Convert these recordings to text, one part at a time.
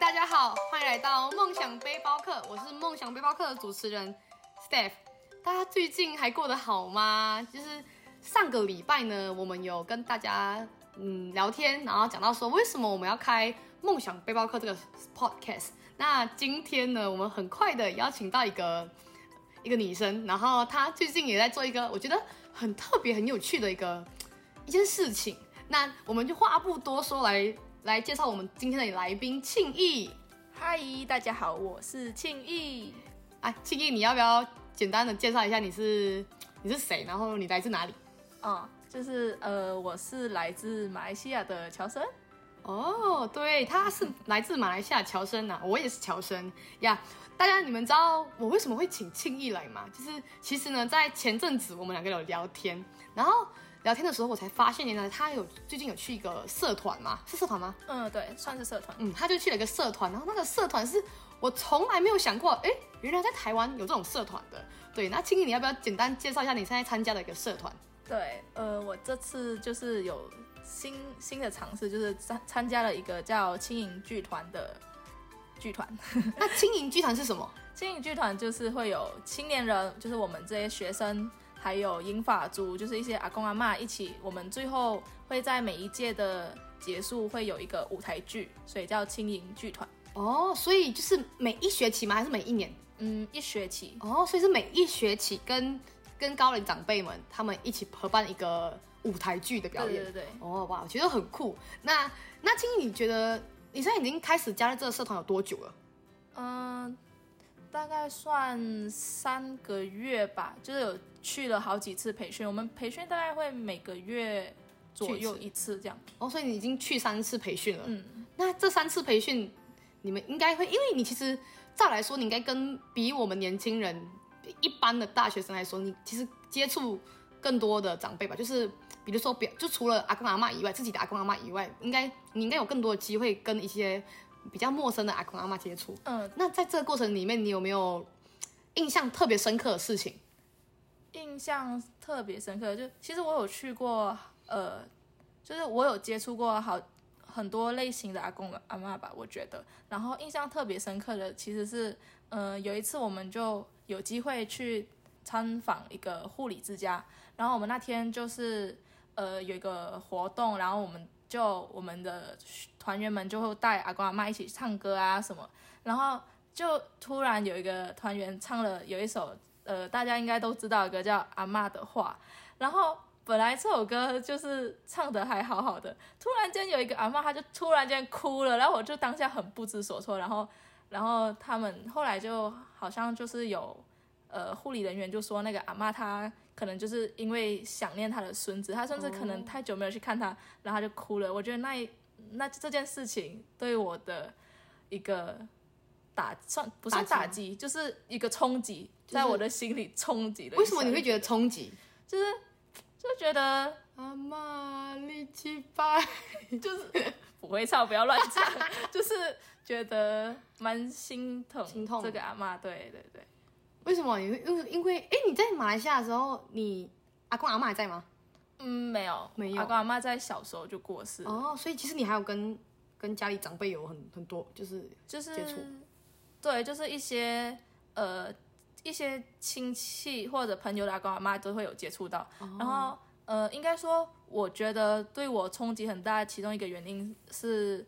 大家好，欢迎来到梦想背包客，我是梦想背包客的主持人 Steph。大家最近还过得好吗？就是上个礼拜呢，我们有跟大家嗯聊天，然后讲到说为什么我们要开梦想背包客这个 podcast。那今天呢，我们很快的邀请到一个一个女生，然后她最近也在做一个我觉得很特别、很有趣的一个一件事情。那我们就话不多说，来来介绍我们今天的来宾庆义。嗨，大家好，我是庆义。哎，庆义，你要不要简单的介绍一下你是你是谁，然后你来自哪里？哦，就是呃，我是来自马来西亚的乔生。哦，对，他是来自马来西亚乔生呐，我也是乔生呀。大家你们知道我为什么会请庆义来吗？就是其实呢，在前阵子我们两个有聊天，然后聊天的时候我才发现，原来他有最近有去一个社团嘛，是社团吗？嗯，对，算是社团。嗯，他就去了一个社团，然后那个社团是我从来没有想过，哎，原来在台湾有这种社团的。对，那庆义你要不要简单介绍一下你现在参加的一个社团？对，呃，我这次就是有。新新的尝试就是参参加了一个叫轻盈剧团的剧团。那轻盈剧团是什么？轻盈剧团就是会有青年人，就是我们这些学生，还有英法族，就是一些阿公阿妈一起。我们最后会在每一届的结束会有一个舞台剧，所以叫轻盈剧团。哦，所以就是每一学期吗？还是每一年？嗯，一学期。哦，所以是每一学期跟跟高龄长辈们他们一起合办一个。舞台剧的表演，对对对，哦哇，我觉得很酷。那那青青，你觉得你现在已经开始加入这个社团有多久了？嗯，大概算三个月吧，就是有去了好几次培训。我们培训大概会每个月左右一次这样。哦，所以你已经去三次培训了。嗯，那这三次培训，你们应该会，因为你其实照来说，你应该跟比我们年轻人一般的大学生来说，你其实接触更多的长辈吧，就是。比如说，表就除了阿公阿妈以外，自己的阿公阿妈以外，应该你应该有更多的机会跟一些比较陌生的阿公阿妈接触。嗯，那在这个过程里面，你有没有印象特别深刻的事情？印象特别深刻，就其实我有去过，呃，就是我有接触过好很多类型的阿公阿妈吧，我觉得。然后印象特别深刻的其实是，呃，有一次我们就有机会去参访一个护理之家，然后我们那天就是。呃，有一个活动，然后我们就我们的团员们就会带阿公阿妈一起唱歌啊什么，然后就突然有一个团员唱了有一首，呃，大家应该都知道一个叫《阿妈的话》，然后本来这首歌就是唱的还好好的，突然间有一个阿妈，她就突然间哭了，然后我就当下很不知所措，然后然后他们后来就好像就是有。呃，护理人员就说那个阿妈她可能就是因为想念她的孙子，她孙子可能太久没有去看她，然后她就哭了。我觉得那那这件事情对我的一个打算不算打击，就是一个冲击，在我的心里冲击的。为什么你会觉得冲击？就是就觉得阿妈力气败，就是不会唱，不要乱唱，就是觉得蛮心疼心痛这个阿妈。对对对。为什么？因为因因为哎，你在马来西亚的时候，你阿公阿妈还在吗？嗯，没有，没有。阿公阿妈在小时候就过世哦，所以其实你还有跟跟家里长辈有很很多就是就是接触，对，就是一些呃一些亲戚或者朋友的阿公阿妈都会有接触到。然后呃，应该说，我觉得对我冲击很大，其中一个原因是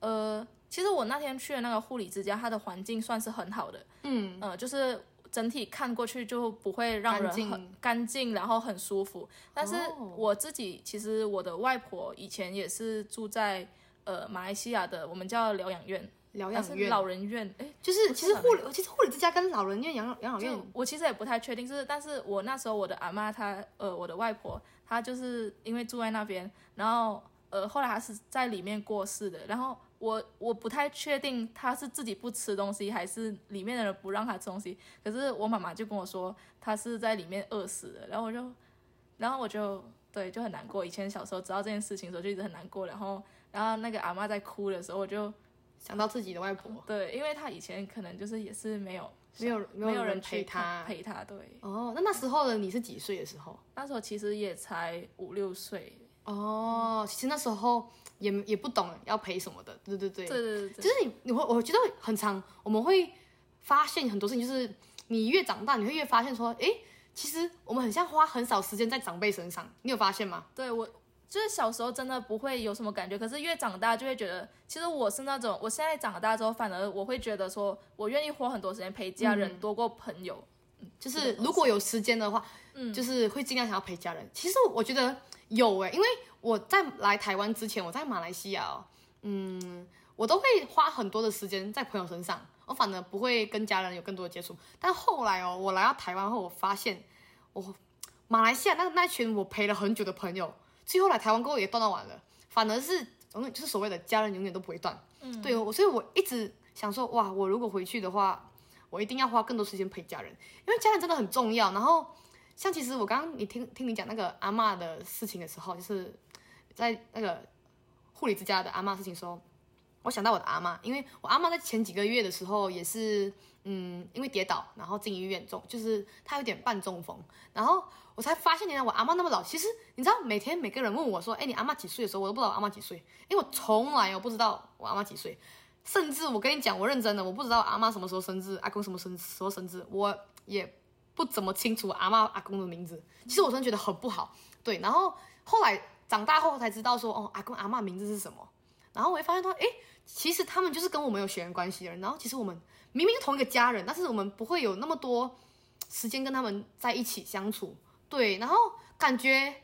呃，其实我那天去的那个护理之家，它的环境算是很好的，嗯呃，就是。整体看过去就不会让人很干净，然后很舒服。但是我自己其实我的外婆以前也是住在呃马来西亚的，我们叫疗养院，疗养院老人院，哎，就是其实护理其实护理之家跟老人院养老养老院，我其实也不太确定，就是但是我那时候我的阿妈她呃我的外婆她就是因为住在那边，然后呃后来她是在里面过世的，然后。我我不太确定她是自己不吃东西，还是里面的人不让她吃东西。可是我妈妈就跟我说，她是在里面饿死的。然后我就，然后我就对就很难过。以前小时候知道这件事情的时候就一直很难过。然后，然后那个阿妈在哭的时候，我就想到自己的外婆。对，因为他以前可能就是也是没有没有没有人陪他陪他。对。哦，那那时候的你是几岁的时候？那时候其实也才五六岁。哦，其实那时候。也也不懂要陪什么的，对对对，对对就是你你会我觉得很长，我们会发现很多事情，就是你越长大，你会越发现说，哎，其实我们很像花很少时间在长辈身上，你有发现吗？对我就是小时候真的不会有什么感觉，可是越长大就会觉得，其实我是那种，我现在长大之后，反而我会觉得说，我愿意花很多时间陪家人多过朋友。就是如果有时间的话，嗯，就是会尽量想要陪家人。其实我觉得有诶，因为我在来台湾之前，我在马来西亚哦，嗯，我都会花很多的时间在朋友身上，我反而不会跟家人有更多的接触。但后来哦，我来到台湾后，我发现我马来西亚那那群我陪了很久的朋友，最后来台湾过后也断到完了，反而是永远就是所谓的家人永远都不会断。嗯，对我，所以我一直想说，哇，我如果回去的话。我一定要花更多时间陪家人，因为家人真的很重要。然后，像其实我刚刚你听听你讲那个阿妈的事情的时候，就是在那个护理之家的阿妈事情时候，我想到我的阿妈，因为我阿妈在前几个月的时候也是，嗯，因为跌倒，然后进医院中，就是她有点半中风，然后我才发现原来我阿妈那么老。其实你知道，每天每个人问我说，哎，你阿妈几岁的时候，我都不知道我阿妈几岁，因为我从来我不知道我阿妈几岁。甚至我跟你讲，我认真的，我不知道阿妈什么时候生日，阿公什么生时候生日，我也不怎么清楚阿妈阿公的名字。其实我真的觉得很不好，对。然后后来长大后才知道说，哦，阿公阿妈名字是什么。然后我会发现说，哎，其实他们就是跟我们有血缘关系的人。然后其实我们明明是同一个家人，但是我们不会有那么多时间跟他们在一起相处，对。然后感觉。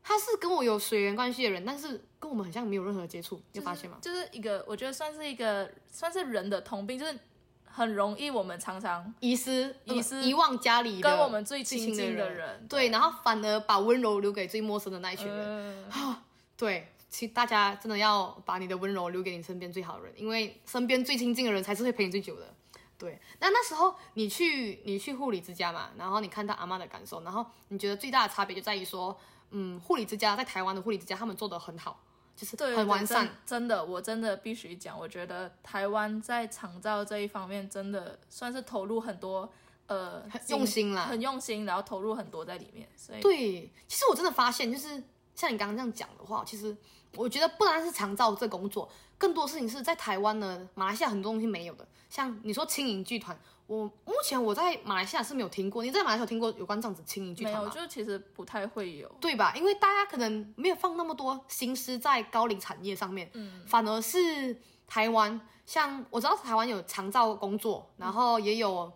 他是跟我有血缘关系的人，但是跟我们很像，没有任何接触，你发现吗？就是一个，我觉得算是一个，算是人的通病，就是很容易我们常常遗失、遗失、遗忘家里跟我们最亲近的人，对，然后反而把温柔留给最陌生的那一群人。啊，对，其实大家真的要把你的温柔留给你身边最好的人，因为身边最亲近的人才是会陪你最久的。对，那那时候你去你去护理之家嘛，然后你看到阿妈的感受，然后你觉得最大的差别就在于说。嗯，护理之家在台湾的护理之家，他们做的很好，就是很完善。真的，我真的必须讲，我觉得台湾在长照这一方面真的算是投入很多，呃，用心啦，很用心，然后投入很多在里面。所以，对，其实我真的发现，就是像你刚刚这样讲的话，其实我觉得不单是长照这工作，更多事情是在台湾呢，马来西亚很多东西没有的，像你说轻盈剧团。我目前我在马来西亚是没有听过，你在马来西亚听过有关这样子轻盈剧团吗？没有，就其实不太会有，对吧？因为大家可能没有放那么多心思在高龄产业上面，嗯，反而是台湾，像我知道台湾有长照工作，然后也有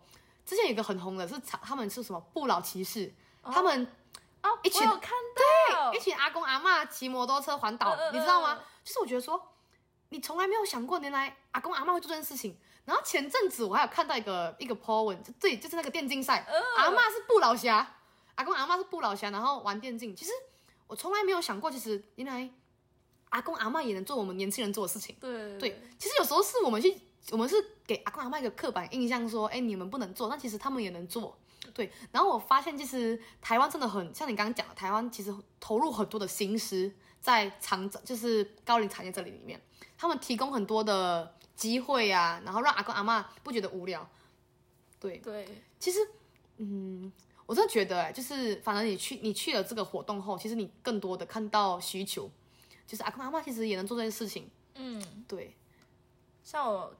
之前有一个很红的是长，他们是什么不老骑士，他们哦，一群看到，一群阿公阿妈骑摩托车环岛，你知道吗？就是我觉得说，你从来没有想过，原来阿公阿妈会做这件事情。然后前阵子我还有看到一个一个 po 文，就对，就是那个电竞赛，阿妈是不老侠，阿公阿妈是不老侠，然后玩电竞。其实我从来没有想过，其实原来阿公阿妈也能做我们年轻人做的事情。对对，其实有时候是我们去，我们是给阿公阿妈一个刻板印象，说，哎，你们不能做，但其实他们也能做。对，然后我发现，其实台湾真的很像你刚刚讲的，台湾其实投入很多的心思在长就是高龄产业这里里面，他们提供很多的。机会啊，然后让阿公阿妈不觉得无聊。对对，其实，嗯，我真的觉得，就是反正你去你去了这个活动后，其实你更多的看到需求，就是阿公阿妈其实也能做这件事情。嗯，对。像我，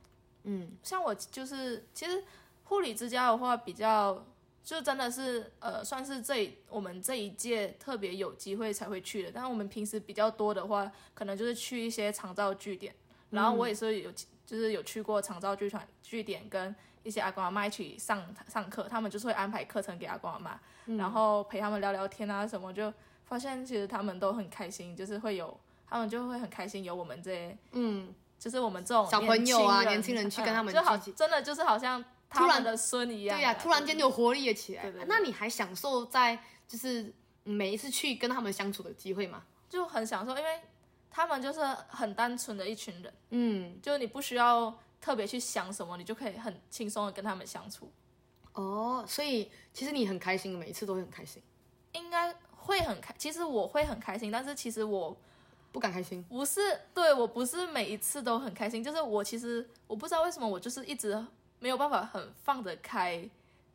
嗯，像我就是，其实护理之家的话，比较就真的是，呃，算是这我们这一届特别有机会才会去的。但是我们平时比较多的话，可能就是去一些长照据点，然后我也是有。就是有去过长照据团据点，跟一些阿公阿妈一起上上课，他们就是会安排课程给阿公阿妈，然后陪他们聊聊天啊什么，就发现其实他们都很开心，就是会有他们就会很开心有我们这些，嗯，就是我们这种小朋友啊年轻人去跟他们，就好真的就是好像他们的孙一样，对呀，突然间有活力了起来。那你还享受在就是每一次去跟他们相处的机会吗？就很享受，因为。他们就是很单纯的一群人，嗯，就你不需要特别去想什么，你就可以很轻松的跟他们相处。哦，所以其实你很开心，每一次都会很开心。应该会很开，其实我会很开心，但是其实我不敢开心。不是，对我不是每一次都很开心，就是我其实我不知道为什么我就是一直没有办法很放得开，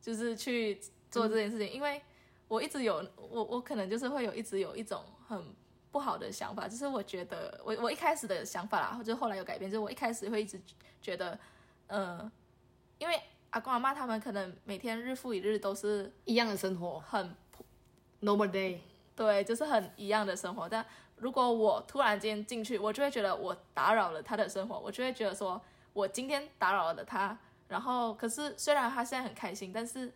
就是去做这件事情，因为我一直有我我可能就是会有一直有一种很。不好的想法，就是我觉得我我一开始的想法啦，或者后来有改变，就是我一开始会一直觉得，呃，因为阿公阿妈他们可能每天日复一日都是一样的生活很，normal day。对，就是很一样的生活。但如果我突然间进去，我就会觉得我打扰了他的生活，我就会觉得说我今天打扰了他。然后，可是虽然他现在很开心，但是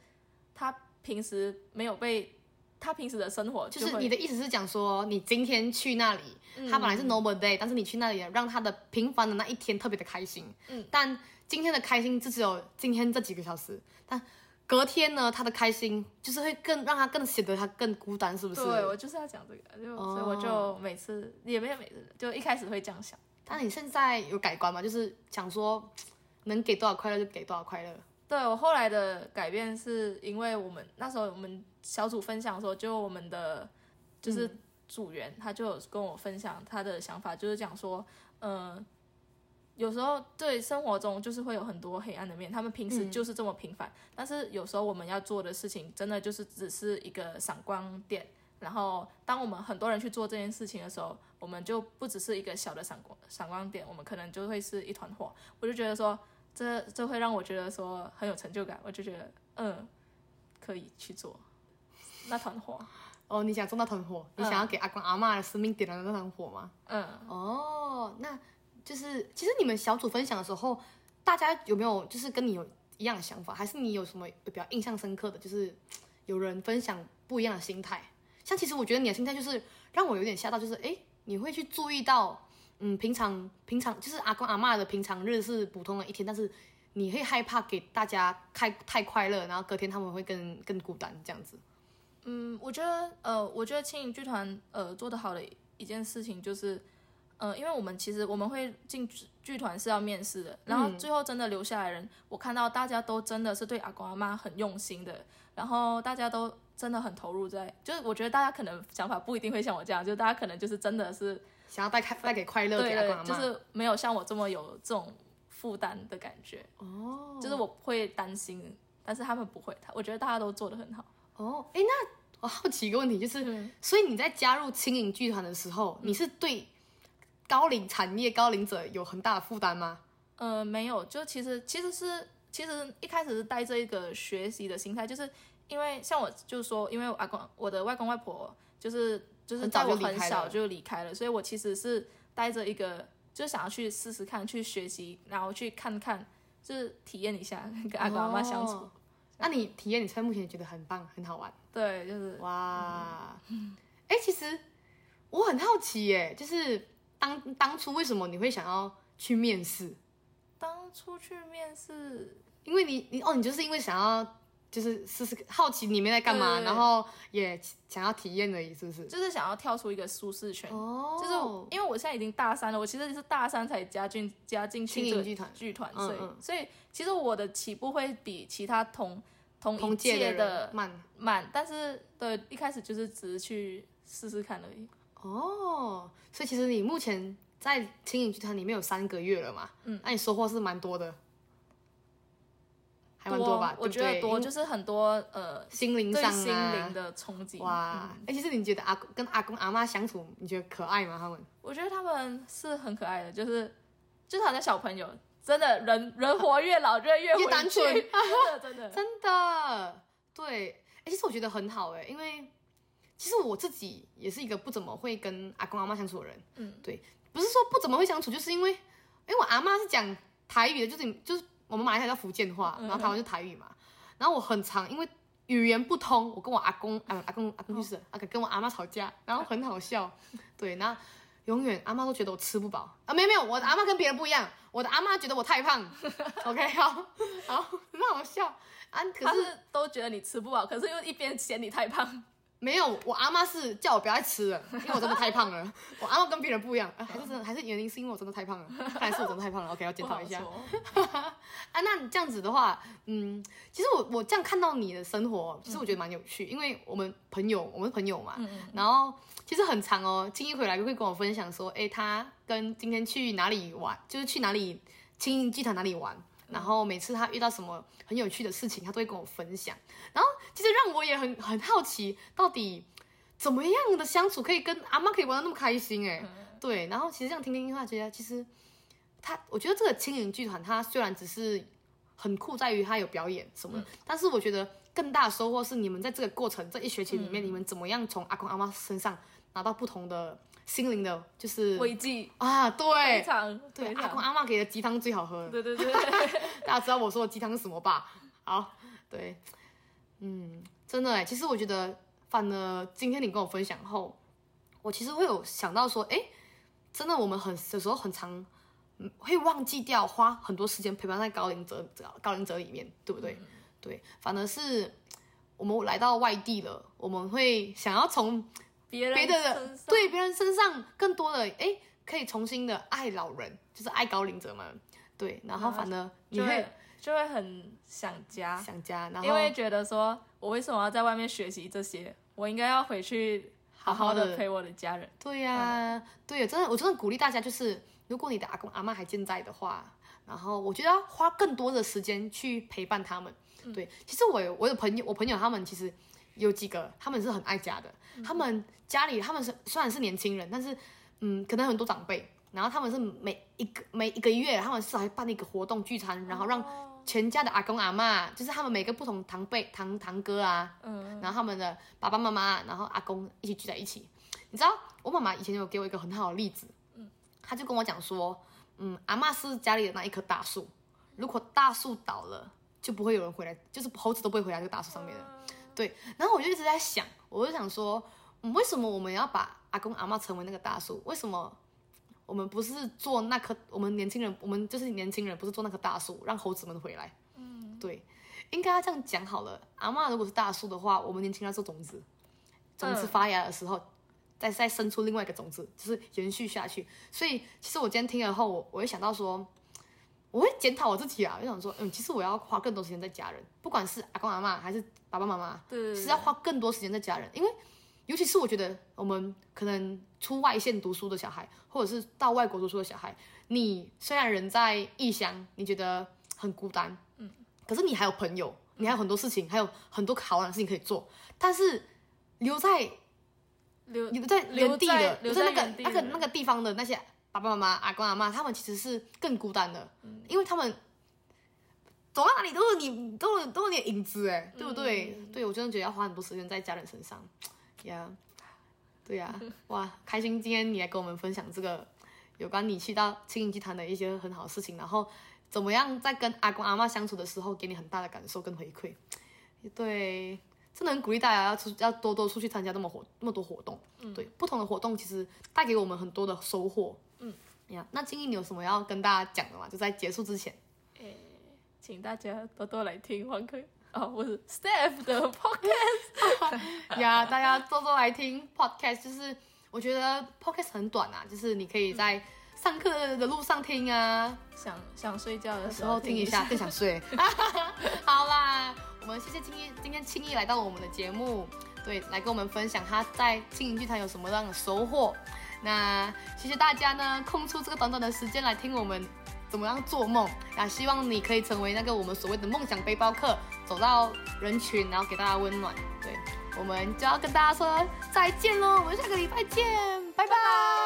他平时没有被他平时的生活就是你的意思是讲说，你今天去那里，他本来是 normal day，但是你去那里让他的平凡的那一天特别的开心。嗯，但今天的开心就只有今天这几个小时，但隔天呢，他的开心就是会更让他更显得他更孤单，是不是？对，我就是要讲这个，就、所以我就每次也没有每次，就一开始会这样想。但你现在有改观吗？就是想说，能给多少快乐就给多少快乐。对我后来的改变是因为我们那时候我们小组分享的时候，就我们的就是组员他就有跟我分享他的想法，就是讲说，嗯、有时候对生活中就是会有很多黑暗的面，他们平时就是这么平凡，但是有时候我们要做的事情真的就是只是一个闪光点。然后，当我们很多人去做这件事情的时候，我们就不只是一个小的闪光闪光点，我们可能就会是一团火。我就觉得说，这这会让我觉得说很有成就感，我就觉得嗯，可以去做那团火，哦，你想做那团火，你想要给阿公阿妈的生命点燃那团火吗？嗯，哦，那就是其实你们小组分享的时候，大家有没有就是跟你有一样的想法，还是你有什么比较印象深刻的，就是有人分享不一样的心态？像其实我觉得你的心态就是让我有点吓到，就是诶，你会去注意到，嗯，平常平常就是阿公阿妈的平常日是普通的一天，但是你会害怕给大家太太快乐，然后隔天他们会更更孤单这样子。嗯，我觉得呃，我觉得轻盈剧团呃做得好的一件事情就是，呃，因为我们其实我们会进剧剧团是要面试的，然后最后真的留下来的人，我看到大家都真的是对阿公阿妈很用心的，然后大家都真的很投入在，就是我觉得大家可能想法不一定会像我这样，就是大家可能就是真的是想要带开带给快乐给对就是没有像我这么有这种负担的感觉，哦，就是我会担心，但是他们不会，他我觉得大家都做得很好。哦，哎，那我好奇一个问题，就是，嗯所以你在加入轻盈剧团的时候，你是对高龄产业、高龄者有很大的负担吗？呃，没有，就其实其实是其实一开始是带着一个学习的心态，就是因为像我就说，因为我阿公我的外公外婆就是就是在我很小就离开了，所以我其实是带着一个就想要去试试看，去学习，然后去看看，就是体验一下跟阿公阿妈相处。哦那你体验，你现在目前觉得很棒，很好玩，对，就是哇！哎、其实我很好奇，耶，就是当当初为什么你会想要去面试？当初去面试，因为你你哦，你就是因为想要就是试试好奇里面在干嘛，对对对。然后也想要体验而已，是不是？就是想要跳出一个舒适圈。哦，就是因为我现在已经大三了，我其实是大三才加进加进去这个剧团。剧团，嗯所以、嗯。所以其实我的起步会比其他同同届届的慢。慢，但是对一开始就是只是去试试看而已。哦，所以其实你目前在轻影剧团里面有三个月了嘛，嗯，那你收获是蛮多的，还蛮多吧？我觉得多，就是很多呃心灵上啊，心灵的冲击。哇！嗯哎、其实你觉得阿公跟阿公阿妈相处，你觉得可爱吗？他们我觉得他们是很可爱的，就是就是好像小朋友，真的人人活越老就会越越单纯真的真的。真的 对，哎、其实我觉得很好哎，因为其实我自己也是一个不怎么会跟阿公阿妈相处的人，嗯，对，不是说不怎么会相处，就是因为，因为我阿妈是讲台语的，就是就是我们马来西亚叫福建话，然后台湾就台语嘛，然后我很常因为语言不通，我跟我阿公啊阿公阿公去世了，啊跟我阿妈吵架，然后很好笑，对，然后永远阿妈都觉得我吃不饱。啊，没有没有，我的阿妈跟别人不一样，我的阿妈觉得我太胖，OK 好，好 很好笑。啊，可是是都觉得你吃不饱，可是又一边嫌你太胖。没有，我阿妈是叫我不要再吃了，因为我真的太胖了。我阿妈跟别人不一样，啊还是真的，还是原因是因为我真的太胖了，看来是我真的太胖了。OK，要检讨一下 啊。那你这样子的话，嗯，其实我我这样看到你的生活，其实我觉得蛮有趣，因为我们朋友，我们是朋友嘛，然后其实很长哦，青一回来就会跟我分享说，哎，他跟今天去哪里玩，就是去哪里青音剧团哪里玩。然后每次他遇到什么很有趣的事情，他都会跟我分享。然后其实让我也很很好奇，到底怎么样的相处可以跟阿妈可以玩的那么开心哎、对，然后其实这样听听的话，觉得其实他，我觉得这个轻盈剧团，它虽然只是很酷在于它有表演什么的，但是我觉得更大的收获是你们在这个过程这一学期里面，你们怎么样从阿公阿妈身上拿到不同的心灵的，就是慰藉。啊，非对常。对，阿公阿妈给的鸡汤最好喝。了，对对对，大家知道我说的鸡汤是什么吧？好，对，嗯，真的哎，其实我觉得，反而今天你跟我分享后，我其实会有想到说，哎，真的我们很有时候很常嗯会忘记掉花很多时间陪伴在高龄者高龄者里面，对不对？对，反而是我们来到外地了，我们会想要从别人别的对别人身上更多的哎，可以重新的爱老人，就是爱高龄者们，对，然后反而你就会会就会很想家，想家，然后因为觉得说我为什么要在外面学习这些？我应该要回去好好的陪我的家人。对呀、对，真的，我真的鼓励大家，就是如果你的阿公阿妈还健在的话，然后我觉得要花更多的时间去陪伴他们。对，其实我有我有朋友，我朋友他们其实有几个，他们是很爱家的，他们家里他们是虽然是年轻人，但是嗯，可能很多长辈，然后他们是每一个每一个月，他们是还办一个活动聚餐，然后让全家的阿公阿妈，就是他们每个不同堂辈堂堂哥啊，嗯，然后他们的爸爸妈妈，然后阿公一起聚在一起。你知道，我妈妈以前有给我一个很好的例子，嗯，她就跟我讲说，嗯，阿妈是家里的那一棵大树，如果大树倒了，就不会有人回来，就是猴子都不会回来这个大树上面的。对，然后我就一直在想，我就想说，嗯，为什么我们要把阿公阿嬷成为那个大树？为什么我们不是做那棵？我们年轻人，我们就是年轻人，不是做那棵大树，让猴子们回来？嗯，对，应该要这样讲好了。阿嬷如果是大树的话，我们年轻人要做种子，种子嗯发芽的时候，再再生出另外一个种子，就是延续下去。所以，其实我今天听了后，我我会想到说，我会检讨我自己啊，就想说，嗯，其实我要花更多时间在家人，不管是阿公阿妈还是爸爸妈妈，对，是要花更多时间在家人，因为尤其是我觉得我们可能出外县读书的小孩，或者是到外国读书的小孩，你虽然人在异乡，你觉得很孤单，嗯，可是你还有朋友，你还有很多事情，还有很多好玩的事情可以做，但是留在留留在留原地的，在留在那个那个那个地方的那些爸爸妈妈、阿公阿妈，他们其实是更孤单的，因为他们走到哪里都是你，都有都有你的影子，哎，对不对？对我真的觉得要花很多时间在家人身上，呀、对呀、哇，开心今天你来跟我们分享这个有关你去到青云集团的一些很好的事情，然后怎么样在跟阿公阿妈相处的时候给你很大的感受跟回馈，对。真的很鼓励大家要出要多多出去参加那么活那么多活动，对不同的活动其实带给我们很多的收获，嗯呀。那金毅你有什么要跟大家讲的吗？就在结束之前，请大家多多来听黄科哦，不是 Steph 的 podcast，呀，大家多多来听 podcast，就是我觉得 podcast 很短啊，就是你可以在上课的路上听啊，想想睡觉的有时时候候听一下更 想睡。好啦，我们谢谢青毅，今天青毅来到我们的节目，对，来跟我们分享他在青营剧团有什么样的收获。那谢谢大家呢，空出这个短短的时间来听我们怎么样做梦。那希望你可以成为那个我们所谓的梦想背包客，走到人群，然后给大家温暖。对，我们就要跟大家说再见喽，我们下个礼拜见，拜拜